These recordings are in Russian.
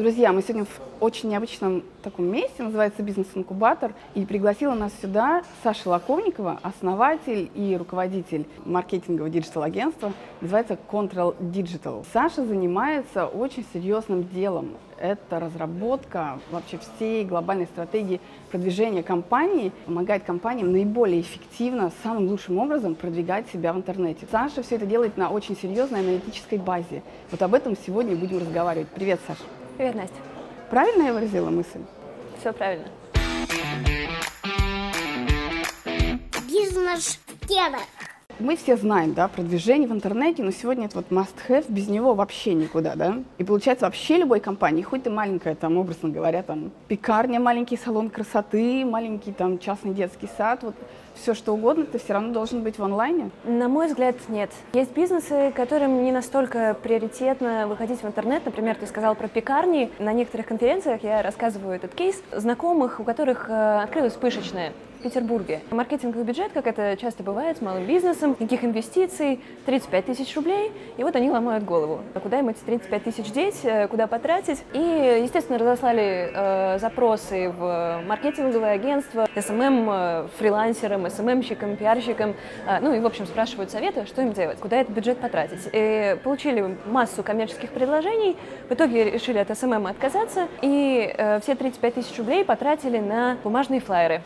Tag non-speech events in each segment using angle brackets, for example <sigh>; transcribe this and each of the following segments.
Друзья, мы сегодня в очень необычном таком месте, называется «Бизнес-инкубатор», и пригласила нас сюда Саша Лаковникова, основатель и руководитель маркетингового digital -агентства, называется Control Digital. Саша занимается очень серьезным делом. Это разработка вообще всей глобальной стратегии продвижения компании, помогает компаниям наиболее эффективно, самым лучшим образом продвигать себя в интернете. Саша все это делает на очень серьезной аналитической базе. Вот об этом сегодня будем разговаривать. Привет, Саша. Привет, Настя. Правильно я выразила мысль? Все правильно. Бизнес-тема. Мы все знаем, да, продвижение в интернете, но сегодня это вот must-have, без него вообще никуда, да. И получается вообще любой компании, хоть ты маленькая, там, образно говоря, там, пекарня, маленький салон красоты, маленький там частный детский сад, вот все что угодно, ты все равно должен быть в онлайне? На мой взгляд, нет. Есть бизнесы, которым не настолько приоритетно выходить в интернет. Например, ты сказал про пекарни. На некоторых конференциях я рассказываю этот кейс знакомых, у которых э, открылась пышечная в Петербурге. Маркетинговый бюджет, как это часто бывает с малым бизнесом, никаких инвестиций, 35 тысяч рублей, и вот они ломают голову. А куда им эти 35 тысяч деть, э, куда потратить? И, естественно, разослали э, запросы в маркетинговое агентство, SMM, э, фрилансерам, SMM щикам, пиарщикам, э, ну и, в общем, спрашивают советы, что им делать, куда этот бюджет потратить. И получили массу коммерческих предложений, в итоге решили от SMM отказаться, и э, все 35 тысяч рублей потратили на бумажные флайеры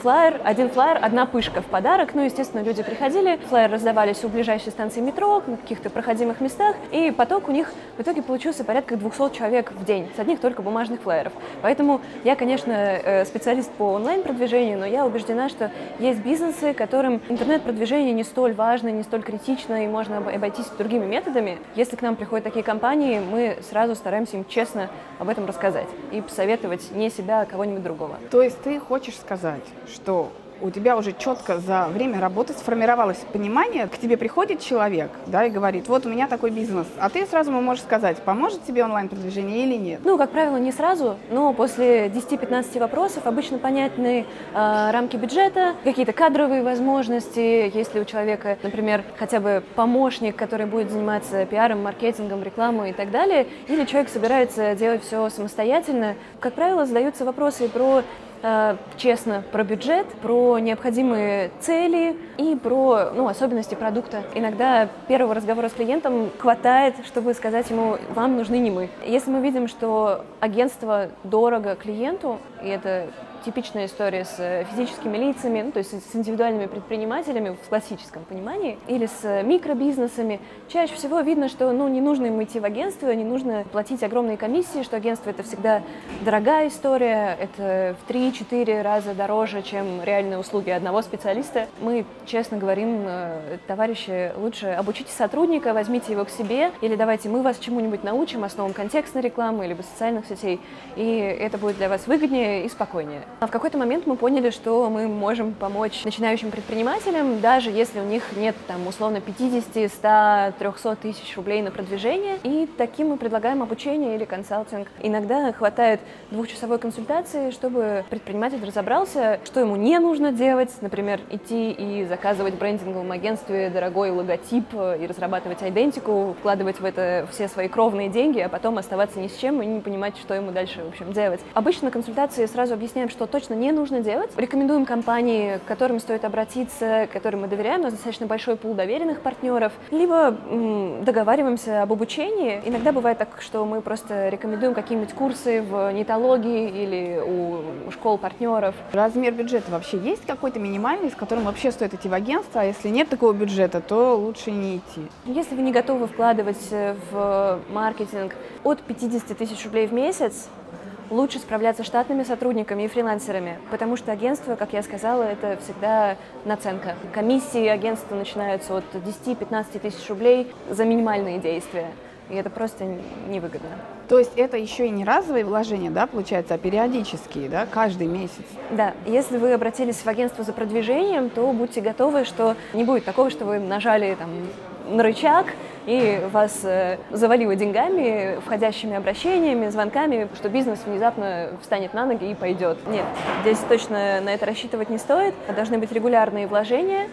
флайер, один флайер, одна пышка в подарок. Ну, естественно, люди приходили, флайеры раздавались у ближайшей станции метро, на каких-то проходимых местах, и поток у них в итоге получился порядка 200 человек в день с одних только бумажных флайеров. Поэтому я, конечно, э, специалист по онлайн-продвижению, но я убеждена, что есть бизнесы, которым интернет-продвижение не столь важно, не столь критично, и можно обойтись другими методами. Если к нам приходят такие компании, мы сразу стараемся им честно об этом рассказать и посоветовать не себя, а кого-нибудь другого. То есть ты хочешь сказать, что у тебя уже четко за время работы сформировалось понимание, к тебе приходит человек, да, и говорит, вот у меня такой бизнес, а ты сразу ему можешь сказать, поможет тебе онлайн-продвижение или нет? Ну, как правило, не сразу, но после 10-15 вопросов обычно понятны э, рамки бюджета, какие-то кадровые возможности, если у человека, например, хотя бы помощник, который будет заниматься пиаром, маркетингом, рекламой и так далее, или человек собирается делать все самостоятельно. Как правило, задаются вопросы про честно про бюджет, про необходимые цели и про ну, особенности продукта. Иногда первого разговора с клиентом хватает, чтобы сказать ему, вам нужны не мы. Если мы видим, что агентство дорого клиенту, и это типичная история с э, физическими лицами, ну, то есть с индивидуальными предпринимателями в классическом понимании, или с э, микробизнесами. Чаще всего видно, что ну, не нужно им идти в агентство, не нужно платить огромные комиссии, что агентство это всегда дорогая история, это в 3-4 раза дороже, чем реальные услуги одного специалиста. Мы честно говорим, э, товарищи, лучше обучите сотрудника, возьмите его к себе, или давайте мы вас чему-нибудь научим, основам контекстной рекламы, либо социальных сетей, и это будет для вас выгоднее и спокойнее. А в какой-то момент мы поняли, что мы можем помочь начинающим предпринимателям, даже если у них нет там условно 50, 100, 300 тысяч рублей на продвижение. И таким мы предлагаем обучение или консалтинг. Иногда хватает двухчасовой консультации, чтобы предприниматель разобрался, что ему не нужно делать, например, идти и заказывать в брендинговом агентстве дорогой логотип и разрабатывать идентику, вкладывать в это все свои кровные деньги, а потом оставаться ни с чем и не понимать, что ему дальше, в общем, делать. Обычно на консультации сразу объясняем, что точно не нужно делать. Рекомендуем компании, к которым стоит обратиться, которым мы доверяем, у нас достаточно большой пул доверенных партнеров, либо договариваемся об обучении. Иногда бывает так, что мы просто рекомендуем какие-нибудь курсы в нетологии или у школ партнеров. Размер бюджета вообще есть какой-то минимальный, с которым вообще стоит идти в агентство, а если нет такого бюджета, то лучше не идти? Если вы не готовы вкладывать в маркетинг от 50 тысяч рублей в месяц, лучше справляться штатными сотрудниками и фрилансерами, потому что агентство, как я сказала, это всегда наценка. Комиссии агентства начинаются от 10-15 тысяч рублей за минимальные действия. И это просто невыгодно. То есть это еще и не разовые вложения, да, получается, а периодические, да, каждый месяц? Да. Если вы обратились в агентство за продвижением, то будьте готовы, что не будет такого, что вы нажали там на рычаг, и вас э, завалило деньгами, входящими обращениями, звонками, что бизнес внезапно встанет на ноги и пойдет. Нет, здесь точно на это рассчитывать не стоит. Должны быть регулярные вложения,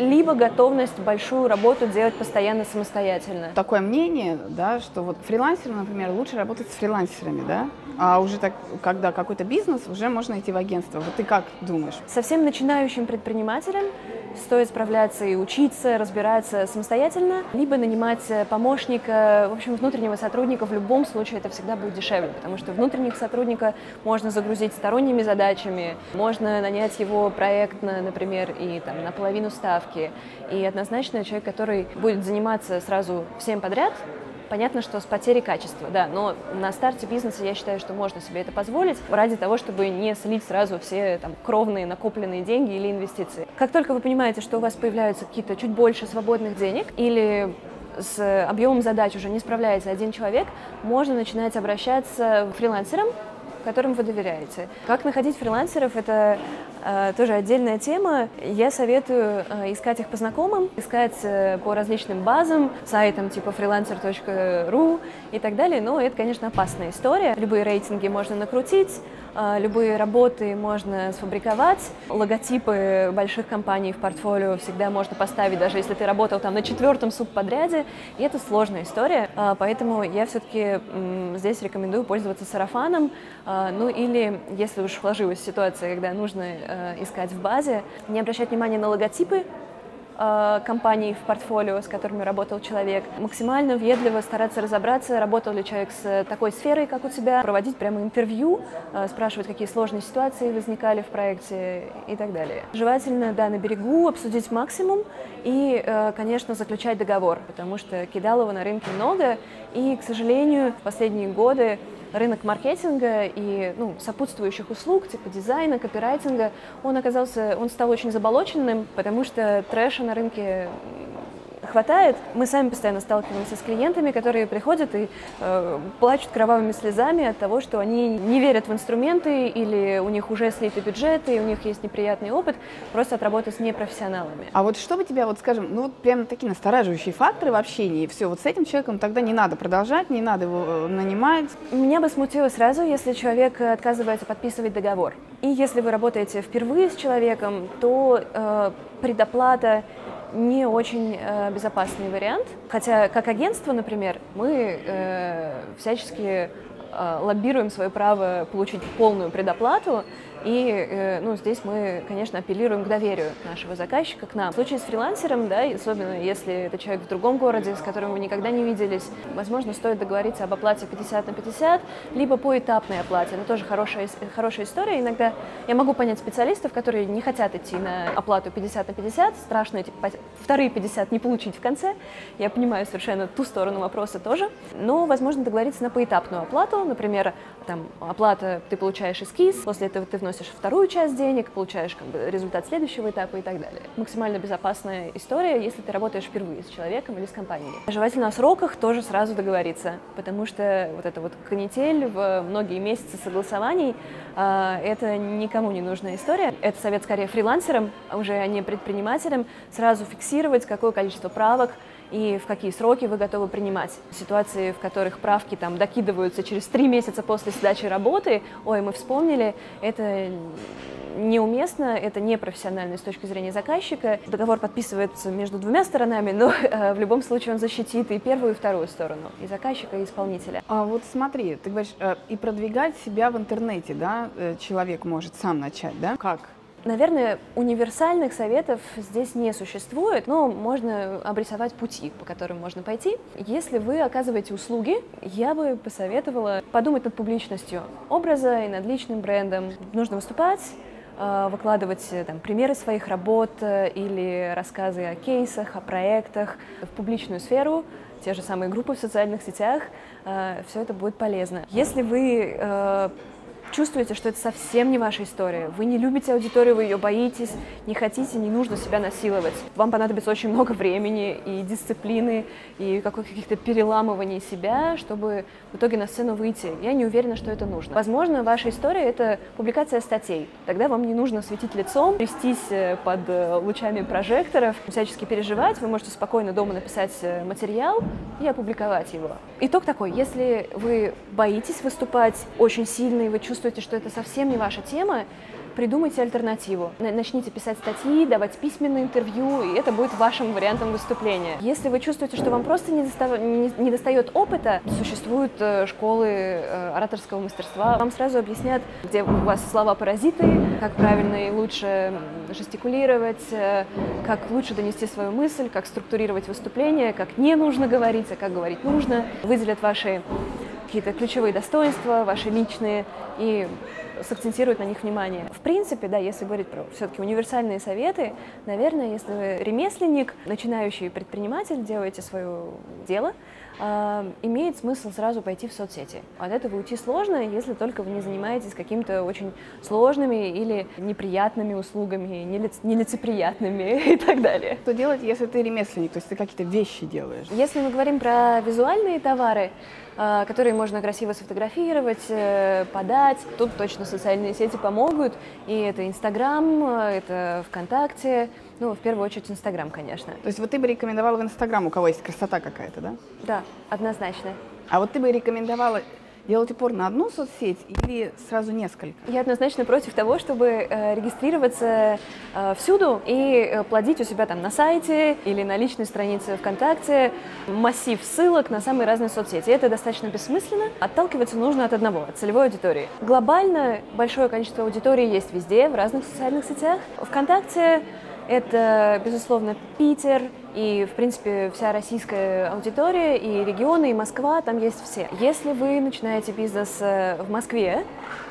либо готовность большую работу делать постоянно самостоятельно. Такое мнение, да, что вот фрилансеры, например, лучше работать с фрилансерами, да, а уже так, когда какой-то бизнес, уже можно идти в агентство. Вот ты как думаешь? Совсем начинающим предпринимателям стоит справляться и учиться, разбираться самостоятельно, либо нанимать помощника, в общем, внутреннего сотрудника. В любом случае это всегда будет дешевле, потому что внутренних сотрудника можно загрузить сторонними задачами, можно нанять его проектно, например, и там на половину ставки. И однозначно человек, который будет заниматься сразу всем подряд, Понятно, что с потерей качества, да, но на старте бизнеса я считаю, что можно себе это позволить ради того, чтобы не слить сразу все там, кровные накопленные деньги или инвестиции. Как только вы понимаете, что у вас появляются какие-то чуть больше свободных денег или с объемом задач уже не справляется один человек, можно начинать обращаться к фрилансерам, которым вы доверяете. Как находить фрилансеров, это тоже отдельная тема. Я советую э, искать их по знакомым, искать э, по различным базам, сайтам типа freelancer.ru и так далее. Но это, конечно, опасная история. Любые рейтинги можно накрутить, э, любые работы можно сфабриковать, логотипы больших компаний в портфолио всегда можно поставить, даже если ты работал там на четвертом субподряде, и это сложная история, э, поэтому я все-таки здесь рекомендую пользоваться сарафаном, а, ну или, если уж сложилась ситуация, когда нужно э, искать в базе, не обращать внимания на логотипы, э, компаний в портфолио, с которыми работал человек. Максимально въедливо стараться разобраться, работал ли человек с такой сферой, как у тебя, проводить прямо интервью, э, спрашивать, какие сложные ситуации возникали в проекте и так далее. Желательно, да, на берегу обсудить максимум и, конечно, заключать договор, потому что кидалова на рынке много, и, к сожалению, в последние годы рынок маркетинга и ну, сопутствующих услуг, типа дизайна, копирайтинга, он оказался, он стал очень заболоченным, потому что трэша на рынке хватает. Мы сами постоянно сталкиваемся с клиентами, которые приходят и э, плачут кровавыми слезами от того, что они не верят в инструменты или у них уже слиты бюджеты, и у них есть неприятный опыт просто от работы с непрофессионалами. А вот что бы тебя, вот скажем, ну вот прям такие настораживающие факторы в общении, все, вот с этим человеком тогда не надо продолжать, не надо его э, нанимать? Меня бы смутило сразу, если человек отказывается подписывать договор. И если вы работаете впервые с человеком, то э, предоплата не очень э, безопасный вариант. Хотя как агентство, например, мы э, всячески э, лоббируем свое право получить полную предоплату, и э, ну, здесь мы, конечно, апеллируем к доверию нашего заказчика к нам. В случае с фрилансером, да, особенно если это человек в другом городе, с которым вы никогда не виделись, возможно, стоит договориться об оплате 50 на 50, либо по этапной оплате. Это тоже хорошая, хорошая история. Иногда я могу понять специалистов, которые не хотят идти на оплату 50 на 50, страшно эти вторые 50 не получить в конце. Я понимаю совершенно ту сторону вопроса тоже. Но, возможно, договориться на поэтапную оплату. Например, там, оплата, ты получаешь эскиз, после этого ты вносишь вторую часть денег, получаешь как бы, результат следующего этапа и так далее. Максимально безопасная история, если ты работаешь впервые с человеком или с компанией. Желательно о сроках тоже сразу договориться, потому что вот эта вот канитель в многие месяцы согласований э, это никому не нужная история. Это совет скорее фрилансерам, а уже а не предпринимателям, сразу фиксировать, какое количество правок и в какие сроки вы готовы принимать. Ситуации, в которых правки там докидываются через три месяца после сдачи работы, ой, мы вспомнили, это неуместно, это непрофессионально с точки зрения заказчика. Договор подписывается между двумя сторонами, но э, в любом случае он защитит и первую, и вторую сторону, и заказчика, и исполнителя. А вот смотри, ты говоришь, э, и продвигать себя в интернете, да, э, человек может сам начать, да? Как? Наверное, универсальных советов здесь не существует, но можно обрисовать пути, по которым можно пойти. Если вы оказываете услуги, я бы посоветовала подумать над публичностью образа и над личным брендом. Нужно выступать, э, выкладывать э, там, примеры своих работ э, или рассказы о кейсах, о проектах в публичную сферу, те же самые группы в социальных сетях, все это будет полезно. Если вы чувствуете, что это совсем не ваша история, вы не любите аудиторию, вы ее боитесь, не хотите, не нужно себя насиловать. Вам понадобится очень много времени и дисциплины, и каких-то переламываний себя, чтобы в итоге на сцену выйти. Я не уверена, что это нужно. Возможно, ваша история — это публикация статей. Тогда вам не нужно светить лицом, трястись э, под э, лучами прожекторов, всячески переживать. Вы можете спокойно дома написать э, материал и опубликовать его. Итог такой, если вы боитесь выступать очень сильно, и вы чувствуете, что это совсем не ваша тема, придумайте альтернативу. Начните писать статьи, давать письменные интервью, и это будет вашим вариантом выступления. Если вы чувствуете, что вам просто не, достав... не достает опыта, существуют э, школы э, ораторского мастерства. Вам сразу объяснят, где у вас слова-паразиты, как правильно и лучше жестикулировать, э, как лучше донести свою мысль, как структурировать выступление, как не нужно говорить, а как говорить нужно. Выделят ваши какие-то ключевые достоинства, ваши личные, и сакцентирует на них внимание. В принципе, да, если говорить про все-таки универсальные советы, наверное, если вы ремесленник, начинающий предприниматель, делаете свое дело, э, имеет смысл сразу пойти в соцсети. От этого уйти сложно, если только вы не занимаетесь какими-то очень сложными или неприятными услугами, нелицеприятными <laughs> и так далее. Что делать, если ты ремесленник, то есть ты какие-то вещи делаешь? Если мы говорим про визуальные товары, которые можно красиво сфотографировать, э, подать. Тут точно социальные сети помогут. И это Инстаграм, это ВКонтакте. Ну, в первую очередь Инстаграм, конечно. То есть вот ты бы рекомендовала в Инстаграм, у кого есть красота какая-то, да? Да, однозначно. А вот ты бы рекомендовала делать упор на одну соцсеть или сразу несколько? Я однозначно против того, чтобы э, регистрироваться э, всюду и э, плодить у себя там на сайте или на личной странице ВКонтакте массив ссылок на самые разные соцсети. Это достаточно бессмысленно. Отталкиваться нужно от одного, от целевой аудитории. Глобально большое количество аудитории есть везде, в разных социальных сетях. ВКонтакте это, безусловно, Питер и, в принципе, вся российская аудитория, и регионы, и Москва, там есть все. Если вы начинаете бизнес э, в Москве,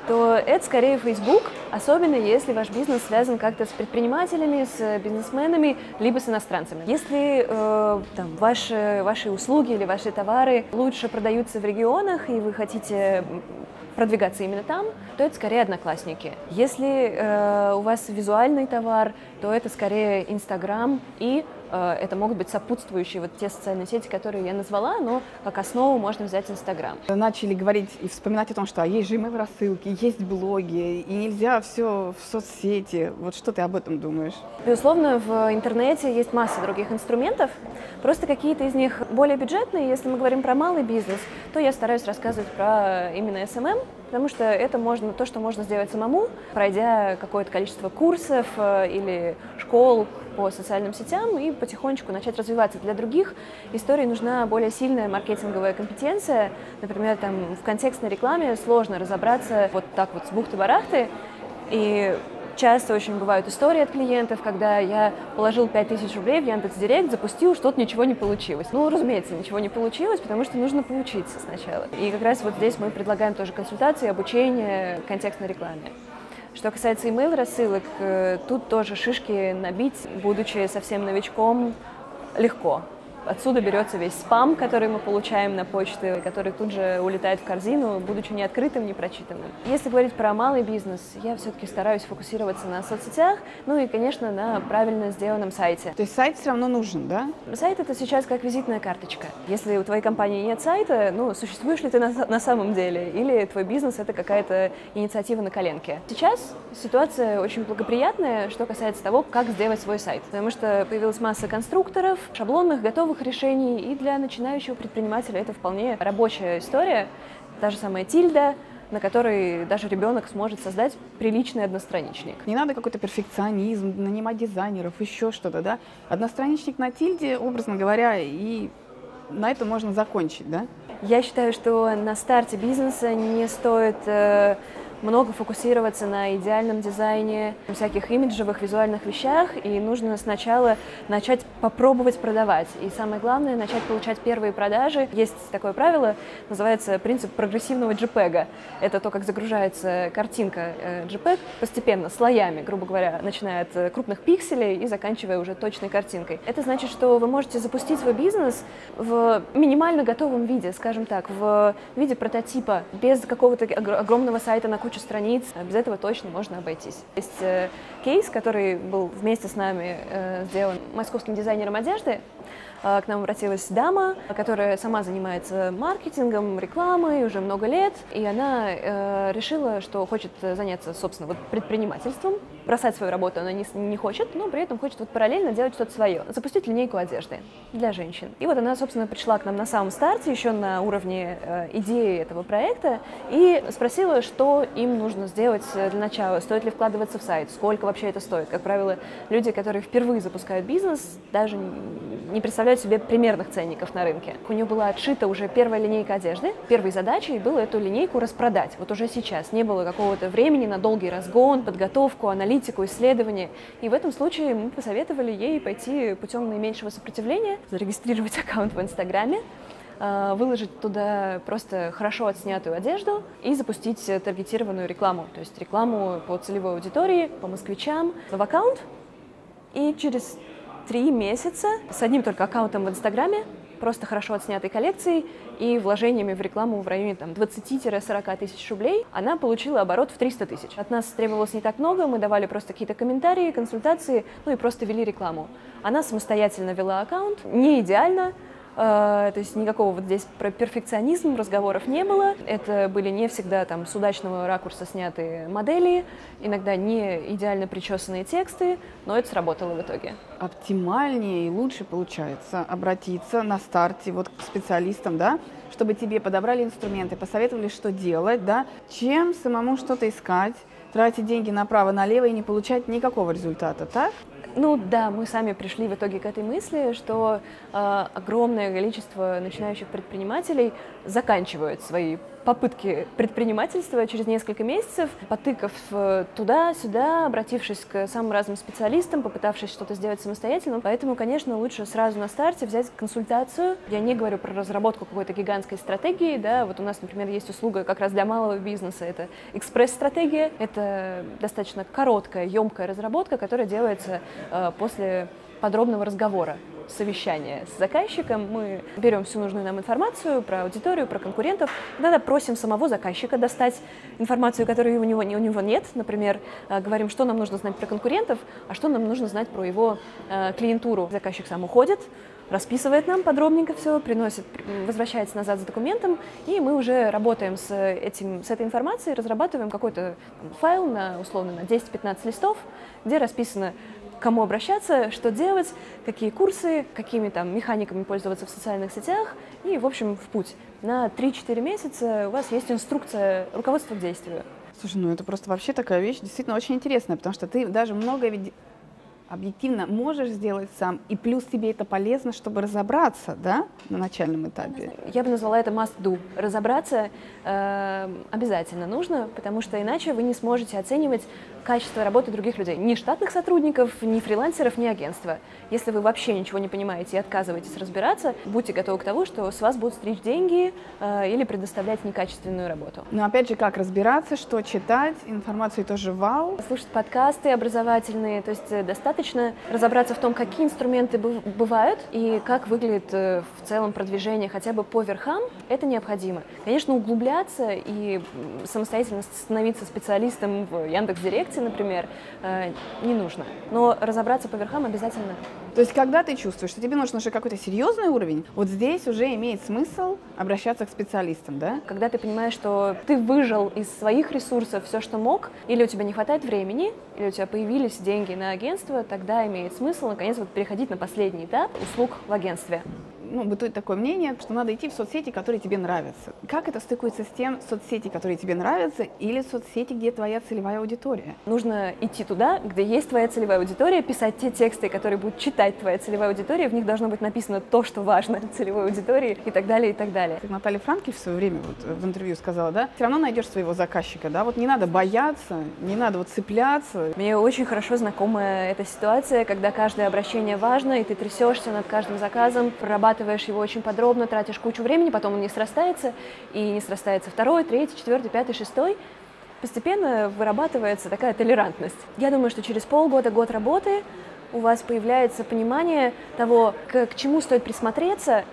то это скорее Facebook, особенно если ваш бизнес связан как-то с предпринимателями, с бизнесменами, либо с иностранцами. Если э, там, ваши, ваши услуги или ваши товары лучше продаются в регионах, и вы хотите продвигаться именно там, то это скорее одноклассники. Если э, у вас визуальный товар, то это скорее Инстаграм и это могут быть сопутствующие вот те социальные сети, которые я назвала, но как основу можно взять Инстаграм. Начали говорить и вспоминать о том, что а есть же email рассылки, есть блоги, и нельзя все в соцсети. Вот что ты об этом думаешь? Безусловно, в интернете есть масса других инструментов, просто какие-то из них более бюджетные. Если мы говорим про малый бизнес, то я стараюсь рассказывать про именно SMM, потому что это можно, то, что можно сделать самому, пройдя какое-то количество курсов э, или школ по социальным сетям и потихонечку начать развиваться. Для других историй нужна более сильная маркетинговая компетенция. Например, там в контекстной рекламе сложно разобраться вот так вот с бухты-барахты, и часто очень бывают истории от клиентов, когда я положил 5000 рублей в Яндекс.Директ, запустил, что-то ничего не получилось. Ну, разумеется, ничего не получилось, потому что нужно поучиться сначала. И как раз вот здесь мы предлагаем тоже консультации, обучение контекстной рекламе. Что касается email рассылок, э, тут тоже шишки набить, будучи совсем новичком, легко. Отсюда берется весь спам, который мы получаем на почте, который тут же улетает в корзину, будучи не открытым, не прочитанным. Если говорить про малый бизнес, я все-таки стараюсь фокусироваться на соцсетях, ну и, конечно, на правильно сделанном сайте. То есть сайт все равно нужен, да? Сайт — это сейчас как визитная карточка. Если у твоей компании нет сайта, ну, существуешь ли ты на, на самом деле? Или твой бизнес — это какая-то инициатива на коленке? Сейчас ситуация очень благоприятная, что касается того, как сделать свой сайт. Потому что появилась масса конструкторов, шаблонных, готовых новых решений, и для начинающего предпринимателя это вполне рабочая история. Та же самая тильда, на которой даже ребенок сможет создать приличный одностраничник. Не надо какой-то перфекционизм, нанимать дизайнеров, еще что-то, да? Одностраничник на тильде, образно говоря, и на этом можно закончить, да? Я считаю, что на старте бизнеса не стоит э, много фокусироваться на идеальном дизайне, всяких имиджевых, визуальных вещах, и нужно сначала начать попробовать продавать. И самое главное, начать получать первые продажи. Есть такое правило, называется принцип прогрессивного JPEG. Это то, как загружается картинка э, JPEG постепенно, слоями, грубо говоря, начиная от э, крупных пикселей и заканчивая уже точной картинкой. Это значит, что вы можете запустить свой бизнес в минимально готовом виде, скажем так, в виде прототипа, без какого-то огромного сайта на кучу страниц. Без этого точно можно обойтись. Есть э, кейс, который был вместе с нами э, сделан московским дизайнером одежды. К нам обратилась дама, которая сама занимается маркетингом, рекламой уже много лет, и она э, решила, что хочет заняться, собственно, вот предпринимательством. Бросать свою работу она не, не хочет, но при этом хочет вот параллельно делать что-то свое. Запустить линейку одежды для женщин. И вот она, собственно, пришла к нам на самом старте, еще на уровне э, идеи этого проекта, и спросила, что им нужно сделать для начала, стоит ли вкладываться в сайт, сколько вообще это стоит. Как правило, люди, которые впервые запускают бизнес, даже не представляют себе примерных ценников на рынке. У нее была отшита уже первая линейка одежды. Первой задачей было эту линейку распродать. Вот уже сейчас не было какого-то времени на долгий разгон, подготовку, аналитику, исследование. И в этом случае мы посоветовали ей пойти путем наименьшего сопротивления, зарегистрировать <laughs> аккаунт в Инстаграме, а, выложить туда просто хорошо отснятую одежду и запустить таргетированную рекламу, то есть рекламу по целевой аудитории, по москвичам в аккаунт. И через три месяца с одним только аккаунтом в Инстаграме, просто хорошо отснятой коллекцией и вложениями в рекламу в районе там, 20-40 тысяч рублей, она получила оборот в 300 тысяч. От нас требовалось не так много, мы давали просто какие-то комментарии, консультации, ну и просто вели рекламу. Она самостоятельно вела аккаунт, не идеально, то есть никакого вот здесь про перфекционизм разговоров не было. Это были не всегда там с удачного ракурса снятые модели, иногда не идеально причесанные тексты, но это сработало в итоге. Оптимальнее и лучше получается обратиться на старте вот к специалистам, да, чтобы тебе подобрали инструменты, посоветовали, что делать, да, чем самому что-то искать, тратить деньги направо-налево и не получать никакого результата, так? Ну да, мы сами пришли в итоге к этой мысли, что э, огромное количество начинающих предпринимателей заканчивают свои попытки предпринимательства через несколько месяцев, потыкав э, туда-сюда, обратившись к самым разным специалистам, попытавшись что-то сделать самостоятельно. Поэтому, конечно, лучше сразу на старте взять консультацию. Я не говорю про разработку какой-то гигантской стратегии, да, вот у нас, например, есть услуга как раз для малого бизнеса, это экспресс-стратегия, это достаточно короткая, емкая разработка, которая делается э, после подробного разговора совещание с заказчиком, мы берем всю нужную нам информацию про аудиторию, про конкурентов, тогда просим самого заказчика достать информацию, которой у него, у него нет, например, э, говорим, что нам нужно знать про конкурентов, а что нам нужно знать про его э, клиентуру. Заказчик сам уходит, расписывает нам подробненько все, приносит, возвращается назад с документом, и мы уже работаем с, этим, с этой информацией, разрабатываем какой-то файл на, условно, на 10-15 листов, где расписано кому обращаться, что делать, какие курсы, какими там механиками пользоваться в социальных сетях и, в общем, в путь. На 3-4 месяца у вас есть инструкция руководства к действию. Слушай, ну это просто вообще такая вещь действительно очень интересная, потому что ты даже много объективно можешь сделать сам, и плюс тебе это полезно, чтобы разобраться, да, на начальном этапе. Я бы назвала это must do. Разобраться э, обязательно нужно, потому что иначе вы не сможете оценивать качество работы других людей. Ни штатных сотрудников, ни фрилансеров, ни агентства. Если вы вообще ничего не понимаете и отказываетесь разбираться, будьте готовы к тому, что с вас будут стричь деньги э, или предоставлять некачественную работу. Но опять же, как разбираться, что читать, информации тоже вау. Слушать подкасты образовательные, то есть э, достаточно достаточно разобраться в том, какие инструменты бывают и как выглядит э, в целом продвижение хотя бы по верхам, это необходимо. Конечно, углубляться и самостоятельно становиться специалистом в Яндекс.Директе, например, э, не нужно. Но разобраться по верхам обязательно. То есть, когда ты чувствуешь, что тебе нужен уже какой-то серьезный уровень, вот здесь уже имеет смысл обращаться к специалистам, да? Когда ты понимаешь, что ты выжил из своих ресурсов все, что мог, или у тебя не хватает времени, или у тебя появились деньги на агентство, тогда имеет смысл, наконец, вот переходить на последний этап услуг в агентстве ну, бытует такое мнение, что надо идти в соцсети, которые тебе нравятся. Как это стыкуется с тем соцсети, которые тебе нравятся, или соцсети, где твоя целевая аудитория? Нужно идти туда, где есть твоя целевая аудитория, писать те тексты, которые будет читать твоя целевая аудитория, в них должно быть написано то, что важно <laughs> целевой аудитории и так далее, и так далее. Как Наталья Франки в свое время вот в интервью сказала, да, все равно найдешь своего заказчика, да, вот не надо бояться, не надо вот цепляться. Мне очень хорошо знакома эта ситуация, когда каждое обращение важно, и ты трясешься над каждым заказом, прорабатываешь прорабатываешь его очень подробно, тратишь кучу времени, потом он не срастается, и не срастается второй, третий, четвертый, пятый, шестой. Постепенно вырабатывается такая толерантность. Я думаю, что через полгода, год работы у вас появляется понимание того, к, к чему стоит присмотреться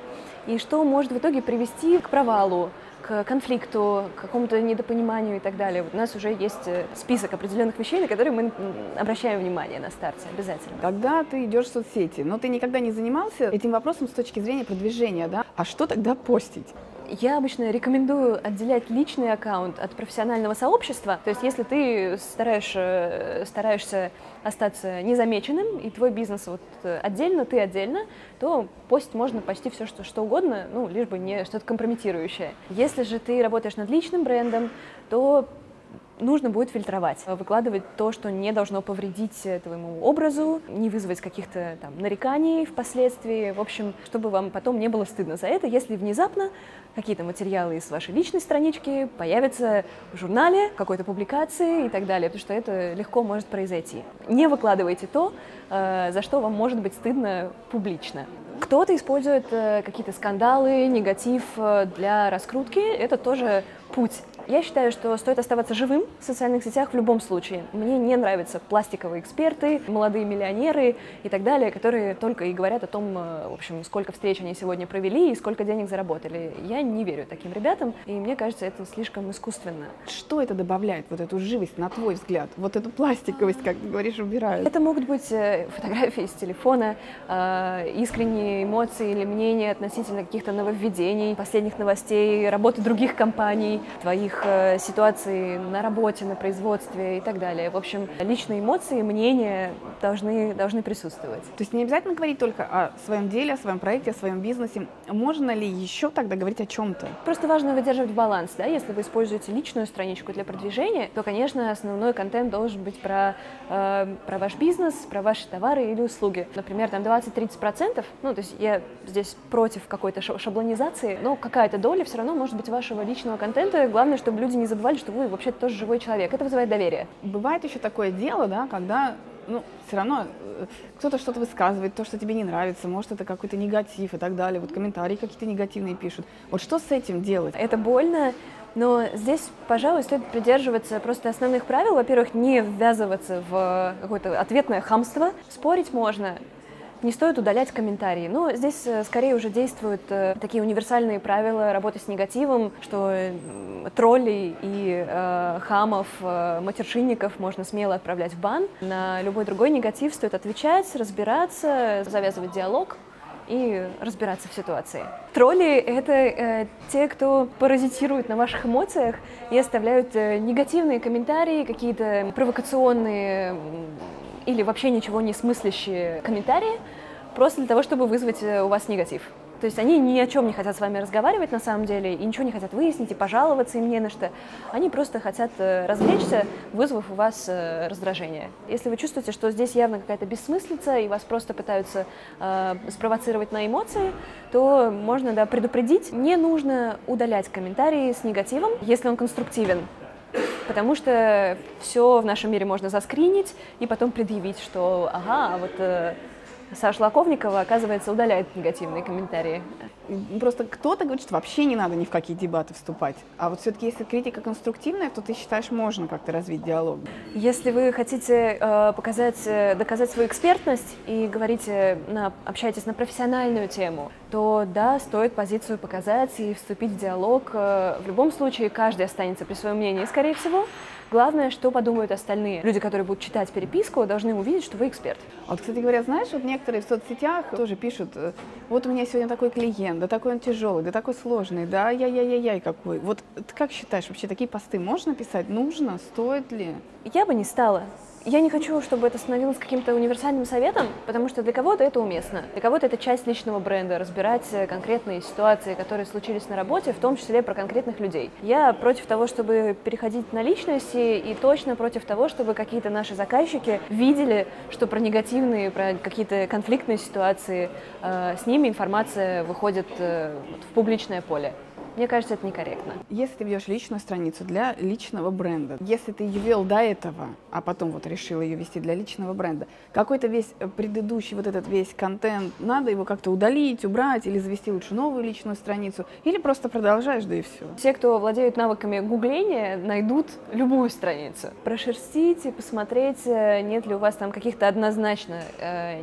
и что может в итоге привести к провалу, к конфликту, к какому-то недопониманию и так далее. Вот у нас уже есть э, список определенных вещей, на которые мы обращаем внимание на старте обязательно. Когда ты идешь в соцсети, но ты никогда не занимался этим вопросом с точки зрения продвижения, да? А что тогда постить? Я обычно рекомендую отделять личный аккаунт от профессионального сообщества. То есть, если ты стараешься, стараешься остаться незамеченным, и твой бизнес вот отдельно, ты отдельно, то постить можно почти все, что, что угодно, ну, лишь бы не что-то компрометирующее. Если же ты работаешь над личным брендом, то нужно будет фильтровать, выкладывать то, что не должно повредить твоему образу, не вызвать каких-то там нареканий впоследствии, в общем, чтобы вам потом не было стыдно за это, если внезапно какие-то материалы из вашей личной странички появятся в журнале, какой-то публикации и так далее, потому что это легко может произойти. Не выкладывайте то, э, за что вам может быть стыдно публично. Кто-то использует э, какие-то скандалы, негатив э, для раскрутки. Это тоже путь я считаю, что стоит оставаться живым в социальных сетях в любом случае. Мне не нравятся пластиковые эксперты, молодые миллионеры и так далее, которые только и говорят о том, э, в общем, сколько встреч они сегодня провели и сколько денег заработали. Я не верю таким ребятам, и мне кажется, это слишком искусственно. Что это добавляет, вот эту живость, на твой взгляд? Вот эту пластиковость, как ты говоришь, убирают? Это могут быть э, фотографии с телефона, э, искренние эмоции или мнения относительно каких-то нововведений, последних новостей, работы других компаний, твоих их э, ситуации на работе, на производстве и так далее. В общем, личные эмоции, мнения должны, должны присутствовать. То есть не обязательно говорить только о своем деле, о своем проекте, о своем бизнесе. Можно ли еще тогда говорить о чем-то? Просто важно выдерживать баланс. Да? Если вы используете личную страничку для продвижения, то, конечно, основной контент должен быть про, э, про ваш бизнес, про ваши товары или услуги. Например, там 20-30%, ну, то есть я здесь против какой-то шаблонизации, но какая-то доля все равно может быть вашего личного контента. Главное, чтобы люди не забывали, что вы вообще тоже живой человек. Это вызывает доверие. Бывает еще такое дело, да, когда ну, все равно э, кто-то что-то высказывает, то, что тебе не нравится, может, это какой-то негатив и так далее, вот комментарии какие-то негативные пишут. Вот что с этим делать? Это больно, но здесь, пожалуй, стоит придерживаться просто основных правил. Во-первых, не ввязываться в какое-то ответное хамство. Спорить можно, не стоит удалять комментарии. Но здесь э, скорее уже действуют э, такие универсальные правила работы с негативом, что троллей и э, хамов, э, матершинников можно смело отправлять в бан. На любой другой негатив стоит отвечать, разбираться, завязывать диалог и разбираться в ситуации. Тролли — это э, те, кто паразитирует на ваших эмоциях и оставляют э, негативные комментарии, какие-то провокационные или вообще ничего не смыслящие комментарии, просто для того, чтобы вызвать э, у вас негатив. То есть они ни о чем не хотят с вами разговаривать на самом деле, и ничего не хотят выяснить, и пожаловаться им не на что. Они просто хотят э, развлечься, вызвав у вас э, раздражение. Если вы чувствуете, что здесь явно какая-то бессмыслица, и вас просто пытаются э, спровоцировать на эмоции, то можно да, предупредить. Не нужно удалять комментарии с негативом, если он конструктивен. Потому что все в нашем мире можно заскринить и потом предъявить, что ага, а вот э, Саша Лаковникова, оказывается, удаляет негативные комментарии. Просто кто-то говорит, что вообще не надо ни в какие дебаты вступать. А вот все-таки, если критика конструктивная, то ты считаешь, можно как-то развить диалог? Если вы хотите э, показать, э, доказать свою экспертность и говорите, на, общаетесь на профессиональную тему, то да, стоит позицию показать и вступить в диалог. Э, в любом случае, каждый останется при своем мнении, скорее всего. Главное, что подумают остальные. Люди, которые будут читать переписку, должны увидеть, что вы эксперт. А вот, кстати говоря, знаешь, вот некоторые в соцсетях тоже пишут, э, вот у меня сегодня такой клиент, да такой он тяжелый, да такой сложный, да яй-яй-яй какой. Вот ты как считаешь, вообще такие посты можно писать? Нужно? Стоит ли? Я бы не стала. Я не хочу, чтобы это становилось каким-то универсальным советом, потому что для кого-то это уместно. Для кого-то это часть личного бренда, разбирать э, конкретные ситуации, которые случились на работе, в том числе про конкретных людей. Я против того, чтобы переходить на личности, и точно против того, чтобы какие-то наши заказчики видели, что про негативные, про какие-то конфликтные ситуации э, с ними информация выходит э, в публичное поле. Мне кажется, это некорректно. Если ты ведешь личную страницу для личного бренда, если ты ее вел до этого, а потом вот решил ее вести для личного бренда, какой-то весь э, предыдущий вот этот весь контент, надо его как-то удалить, убрать или завести лучше новую личную страницу, или просто продолжаешь, да и все. Те, кто владеют навыками гугления, найдут любую страницу. Прошерстите, посмотреть, э, нет ли у вас там каких-то однозначно э,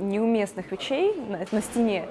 неуместных вещей на, на стене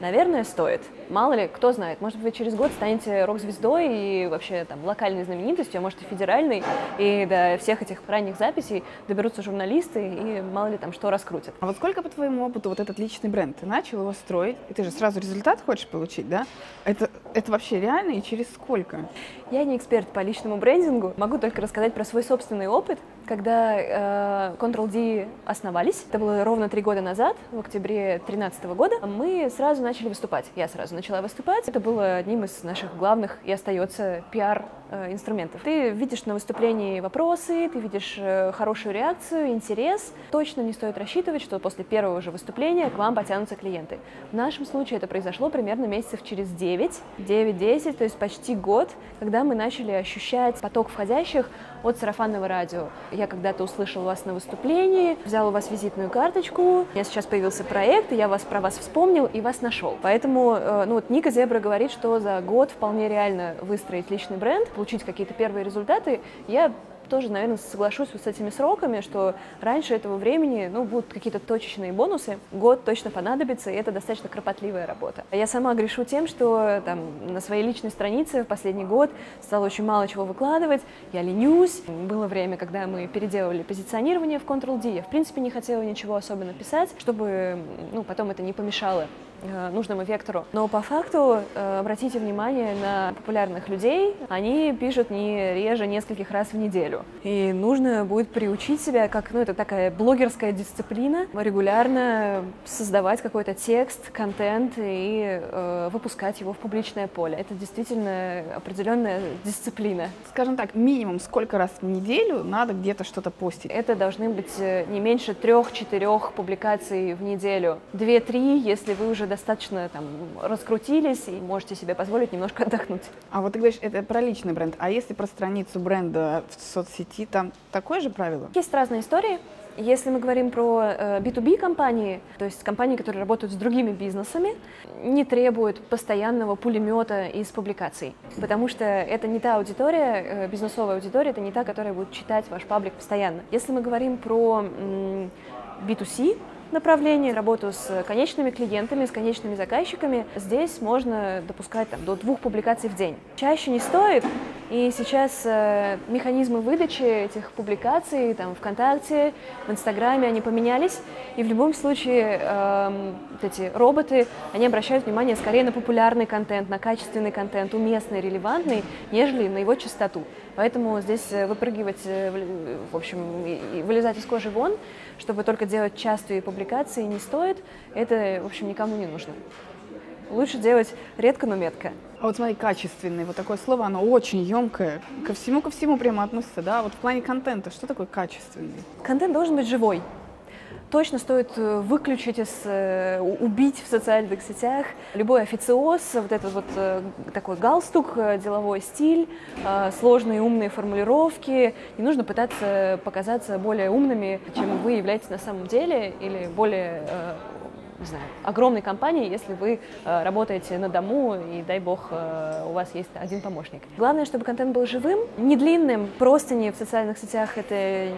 Наверное, стоит. Мало ли, кто знает, может быть, вы через год станете рок-звездой и вообще там локальной знаменитостью, а может и федеральной, и до всех этих ранних записей доберутся журналисты и мало ли там что раскрутят. А вот сколько по твоему опыту вот этот личный бренд? Ты начал его строить, и ты же сразу результат хочешь получить, да? Это, это вообще реально и через сколько? Я не эксперт по личному брендингу, могу только рассказать про свой собственный опыт. Когда э, Ctrl-D основались, это было ровно три года назад, в октябре 2013 года, мы сразу начали выступать. Я сразу начала выступать. Это было одним из наших главных и остается пиар э, инструментов. Ты видишь на выступлении вопросы, ты видишь э, хорошую реакцию, интерес. Точно не стоит рассчитывать, что после первого же выступления к вам потянутся клиенты. В нашем случае это произошло примерно месяцев через 9, 9-10, то есть почти год, когда мы начали ощущать поток входящих от сарафанного радио. Я когда-то услышал вас на выступлении, взял у вас визитную карточку, у меня сейчас появился проект, и я вас про вас вспомнил и вас нашел. Поэтому, э, ну вот Ника Зебра говорит, что за год вполне реально выстроить личный бренд, получить какие-то первые результаты. Я тоже, наверное, соглашусь вот с этими сроками, что раньше этого времени, ну, будут какие-то точечные бонусы, год точно понадобится, и это достаточно кропотливая работа. Я сама грешу тем, что там на своей личной странице в последний год стало очень мало чего выкладывать, я ленюсь. Было время, когда мы переделывали позиционирование в Ctrl-D, я, в принципе, не хотела ничего особенно писать, чтобы, ну, потом это не помешало нужному вектору. Но по факту э, обратите внимание на популярных людей, они пишут не реже нескольких раз в неделю. И нужно будет приучить себя, как, ну, это такая блогерская дисциплина, регулярно создавать какой-то текст, контент и э, выпускать его в публичное поле. Это действительно определенная дисциплина. Скажем так, минимум сколько раз в неделю надо где-то что-то постить? Это должны быть э, не меньше трех-четырех публикаций в неделю. Две-три, если вы уже достаточно там раскрутились и можете себе позволить немножко отдохнуть. А вот ты говоришь, это про личный бренд. А если про страницу бренда в соцсети, там такое же правило? Есть разные истории. Если мы говорим про э, B2B компании, то есть компании, которые работают с другими бизнесами, не требуют постоянного пулемета из публикаций, потому что это не та аудитория, э, бизнесовая аудитория, это не та, которая будет читать ваш паблик постоянно. Если мы говорим про м, B2C, направлении, работу с конечными клиентами, с конечными заказчиками, здесь можно допускать там, до двух публикаций в день. Чаще не стоит, и сейчас э, механизмы выдачи этих публикаций там, ВКонтакте, в Инстаграме, они поменялись, и в любом случае э, вот эти роботы, они обращают внимание скорее на популярный контент, на качественный контент, уместный, релевантный, нежели на его частоту. Поэтому здесь э, выпрыгивать, э, в общем, и вылезать из кожи вон, чтобы только делать частые публикации, не стоит. Это, в общем, никому не нужно. Лучше делать редко, но метко. А вот смотри, качественный, вот такое слово, оно очень емкое, ко всему, ко всему прямо относится, да? Вот в плане контента, что такое качественный? Контент должен быть живой точно стоит э, выключить, из, э, убить в социальных сетях любой официоз, вот этот вот э, такой галстук, деловой стиль, сложные умные формулировки. Не нужно пытаться показаться более умными, чем вы являетесь на самом деле, или более не знаю, огромной компании, если вы э, работаете на дому и, дай бог, э, у вас есть один помощник. Главное, чтобы контент был живым, не длинным, просто не в социальных сетях это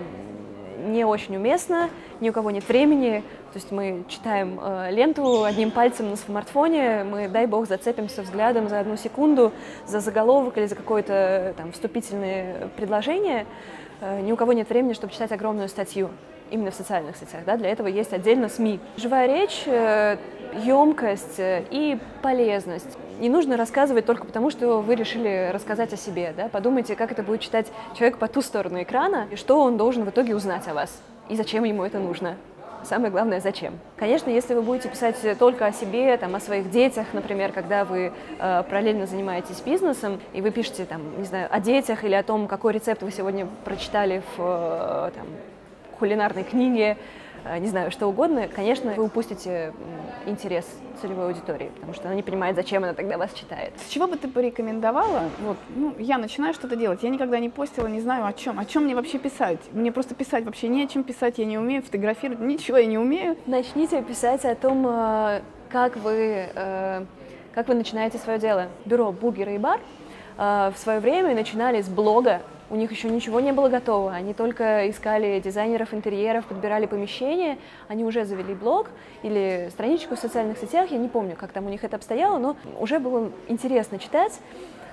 не очень уместно, ни у кого нет времени. То есть мы читаем э, ленту одним пальцем на смартфоне, мы, дай бог, зацепимся взглядом за одну секунду, за заголовок или за какое-то там вступительное предложение. Э, ни у кого нет времени, чтобы читать огромную статью именно в социальных сетях. Да? Для этого есть отдельно СМИ. Живая речь, э, емкость э, и полезность. Не нужно рассказывать только потому, что вы решили рассказать о себе. Да? Подумайте, как это будет читать человек по ту сторону экрана, и что он должен в итоге узнать о вас, и зачем ему это нужно. Самое главное, зачем. Конечно, если вы будете писать только о себе, там, о своих детях, например, когда вы э, параллельно занимаетесь бизнесом, и вы пишете, там, не знаю, о детях или о том, какой рецепт вы сегодня прочитали в э, там, кулинарной книге, не знаю, что угодно, конечно, вы упустите интерес целевой аудитории, потому что она не понимает, зачем она тогда вас читает. С чего бы ты порекомендовала? Вот, ну, я начинаю что-то делать, я никогда не постила, не знаю о чем. О чем мне вообще писать? Мне просто писать вообще не о чем писать, я не умею фотографировать, ничего я не умею. Начните писать о том, э, как вы, э, как вы начинаете свое дело. Бюро «Бургеры и бар» в свое время начинали с блога у них еще ничего не было готово, они только искали дизайнеров интерьеров, подбирали помещения, они уже завели блог или страничку в социальных сетях, я не помню, как там у них это обстояло, но уже было интересно читать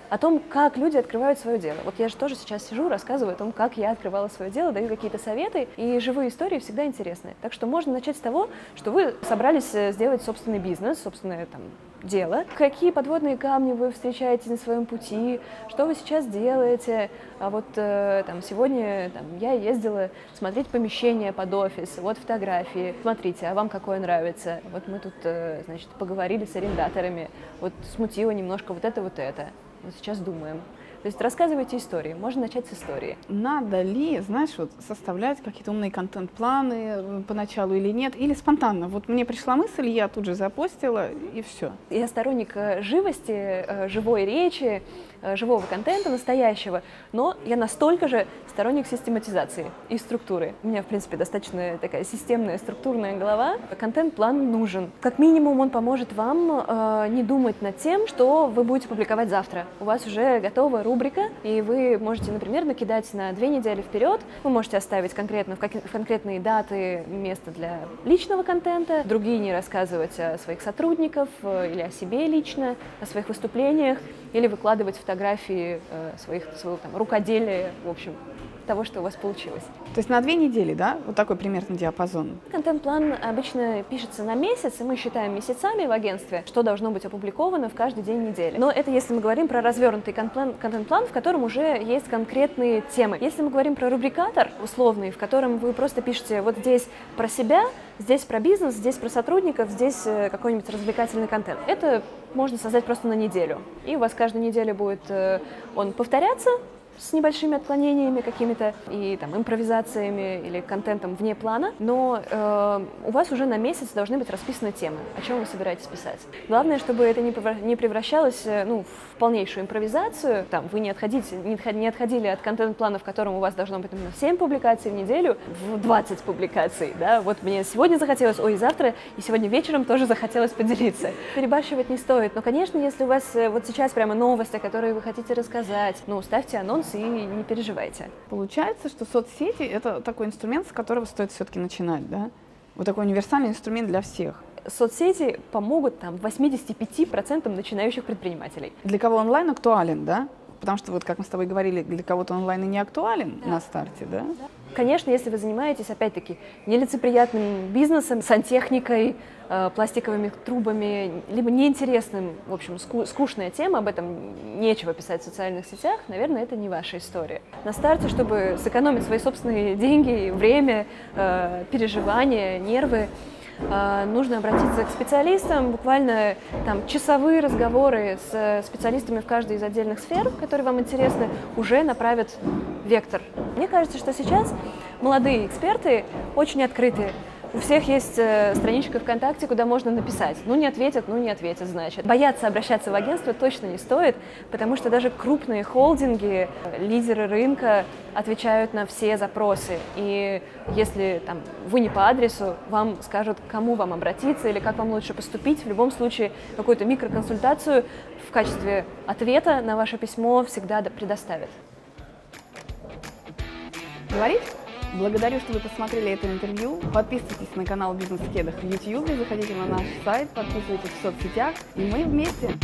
о том, как люди открывают свое дело. Вот я же тоже сейчас сижу, рассказываю о том, как я открывала свое дело, даю какие-то советы, и живые истории всегда интересны. Так что можно начать с того, что вы собрались э, сделать собственный бизнес, собственное там дело, какие подводные камни вы встречаете на своем пути, что вы сейчас делаете. А вот э, там сегодня там, я ездила смотреть помещение под офис, вот фотографии, смотрите, а вам какое нравится? Вот мы тут, э, значит, поговорили с арендаторами, вот смутило немножко вот это, вот это. Вот сейчас думаем. То есть рассказывайте истории. Можно начать с истории. Надо ли, знаешь, вот составлять какие-то умные контент-планы поначалу или нет, или спонтанно. Вот мне пришла мысль, я тут же запостила, и все. Я сторонник э, живости, э, живой речи, живого контента, настоящего, но я настолько же сторонник систематизации и структуры. У меня, в принципе, достаточно такая системная, структурная голова. Контент-план нужен. Как минимум он поможет вам э, не думать над тем, что вы будете публиковать завтра. У вас уже готова рубрика, и вы можете, например, накидать на две недели вперед. Вы можете оставить конкретно в, в конкретные даты место для личного контента, другие не рассказывать о своих сотрудников э, или о себе лично, о своих выступлениях, или выкладывать фотографии э, своих, своего там, рукоделия, в общем, того, что у вас получилось. То есть на две недели, да? Вот такой примерно диапазон. Контент-план обычно пишется на месяц, и мы считаем месяцами в агентстве, что должно быть опубликовано в каждый день недели. Но это если мы говорим про развернутый контент-план, в котором уже есть конкретные темы. Если мы говорим про рубрикатор условный, в котором вы просто пишете вот здесь про себя, здесь про бизнес, здесь про сотрудников, здесь э, какой-нибудь развлекательный контент. Это можно создать просто на неделю. И у вас каждую неделю будет э, он повторяться, с небольшими отклонениями какими-то и там импровизациями или контентом вне плана, но э, у вас уже на месяц должны быть расписаны темы, о чем вы собираетесь писать. Главное, чтобы это не превращалось э, ну, в полнейшую импровизацию, там, вы не, отходите, не отходили от контент-плана, в котором у вас должно быть именно 7 публикаций в неделю, в 20 публикаций, да, вот мне сегодня захотелось, ой, завтра, и сегодня вечером тоже захотелось поделиться. Перебарщивать не стоит, но, конечно, если у вас э, вот сейчас прямо новости, которые вы хотите рассказать, ну, ставьте анонс и не переживайте. Получается, что соцсети — это такой инструмент, с которого стоит все-таки начинать, да? Вот такой универсальный инструмент для всех. Соцсети помогут там 85% начинающих предпринимателей. Для кого онлайн актуален, да? Потому что, вот как мы с тобой говорили, для кого-то онлайн и не актуален да. на старте, да? да? Конечно, если вы занимаетесь, опять-таки, нелицеприятным бизнесом, сантехникой, пластиковыми трубами, либо неинтересным, в общем, скучная тема, об этом нечего писать в социальных сетях, наверное, это не ваша история. На старте, чтобы сэкономить свои собственные деньги, время, э, переживания, нервы, э, нужно обратиться к специалистам, буквально там часовые разговоры с специалистами в каждой из отдельных сфер, которые вам интересны, уже направят вектор. Мне кажется, что сейчас молодые эксперты очень открыты. У всех есть э, страничка ВКонтакте, куда можно написать. Ну, не ответят, ну, не ответят, значит. Бояться обращаться в агентство точно не стоит, потому что даже крупные холдинги, лидеры рынка отвечают на все запросы. И если там, вы не по адресу, вам скажут, к кому вам обратиться или как вам лучше поступить. В любом случае, какую-то микроконсультацию в качестве ответа на ваше письмо всегда предоставят говорить. Благодарю, что вы посмотрели это интервью. Подписывайтесь на канал бизнес-кедах, в YouTube, заходите на наш сайт, подписывайтесь в соцсетях, и мы вместе.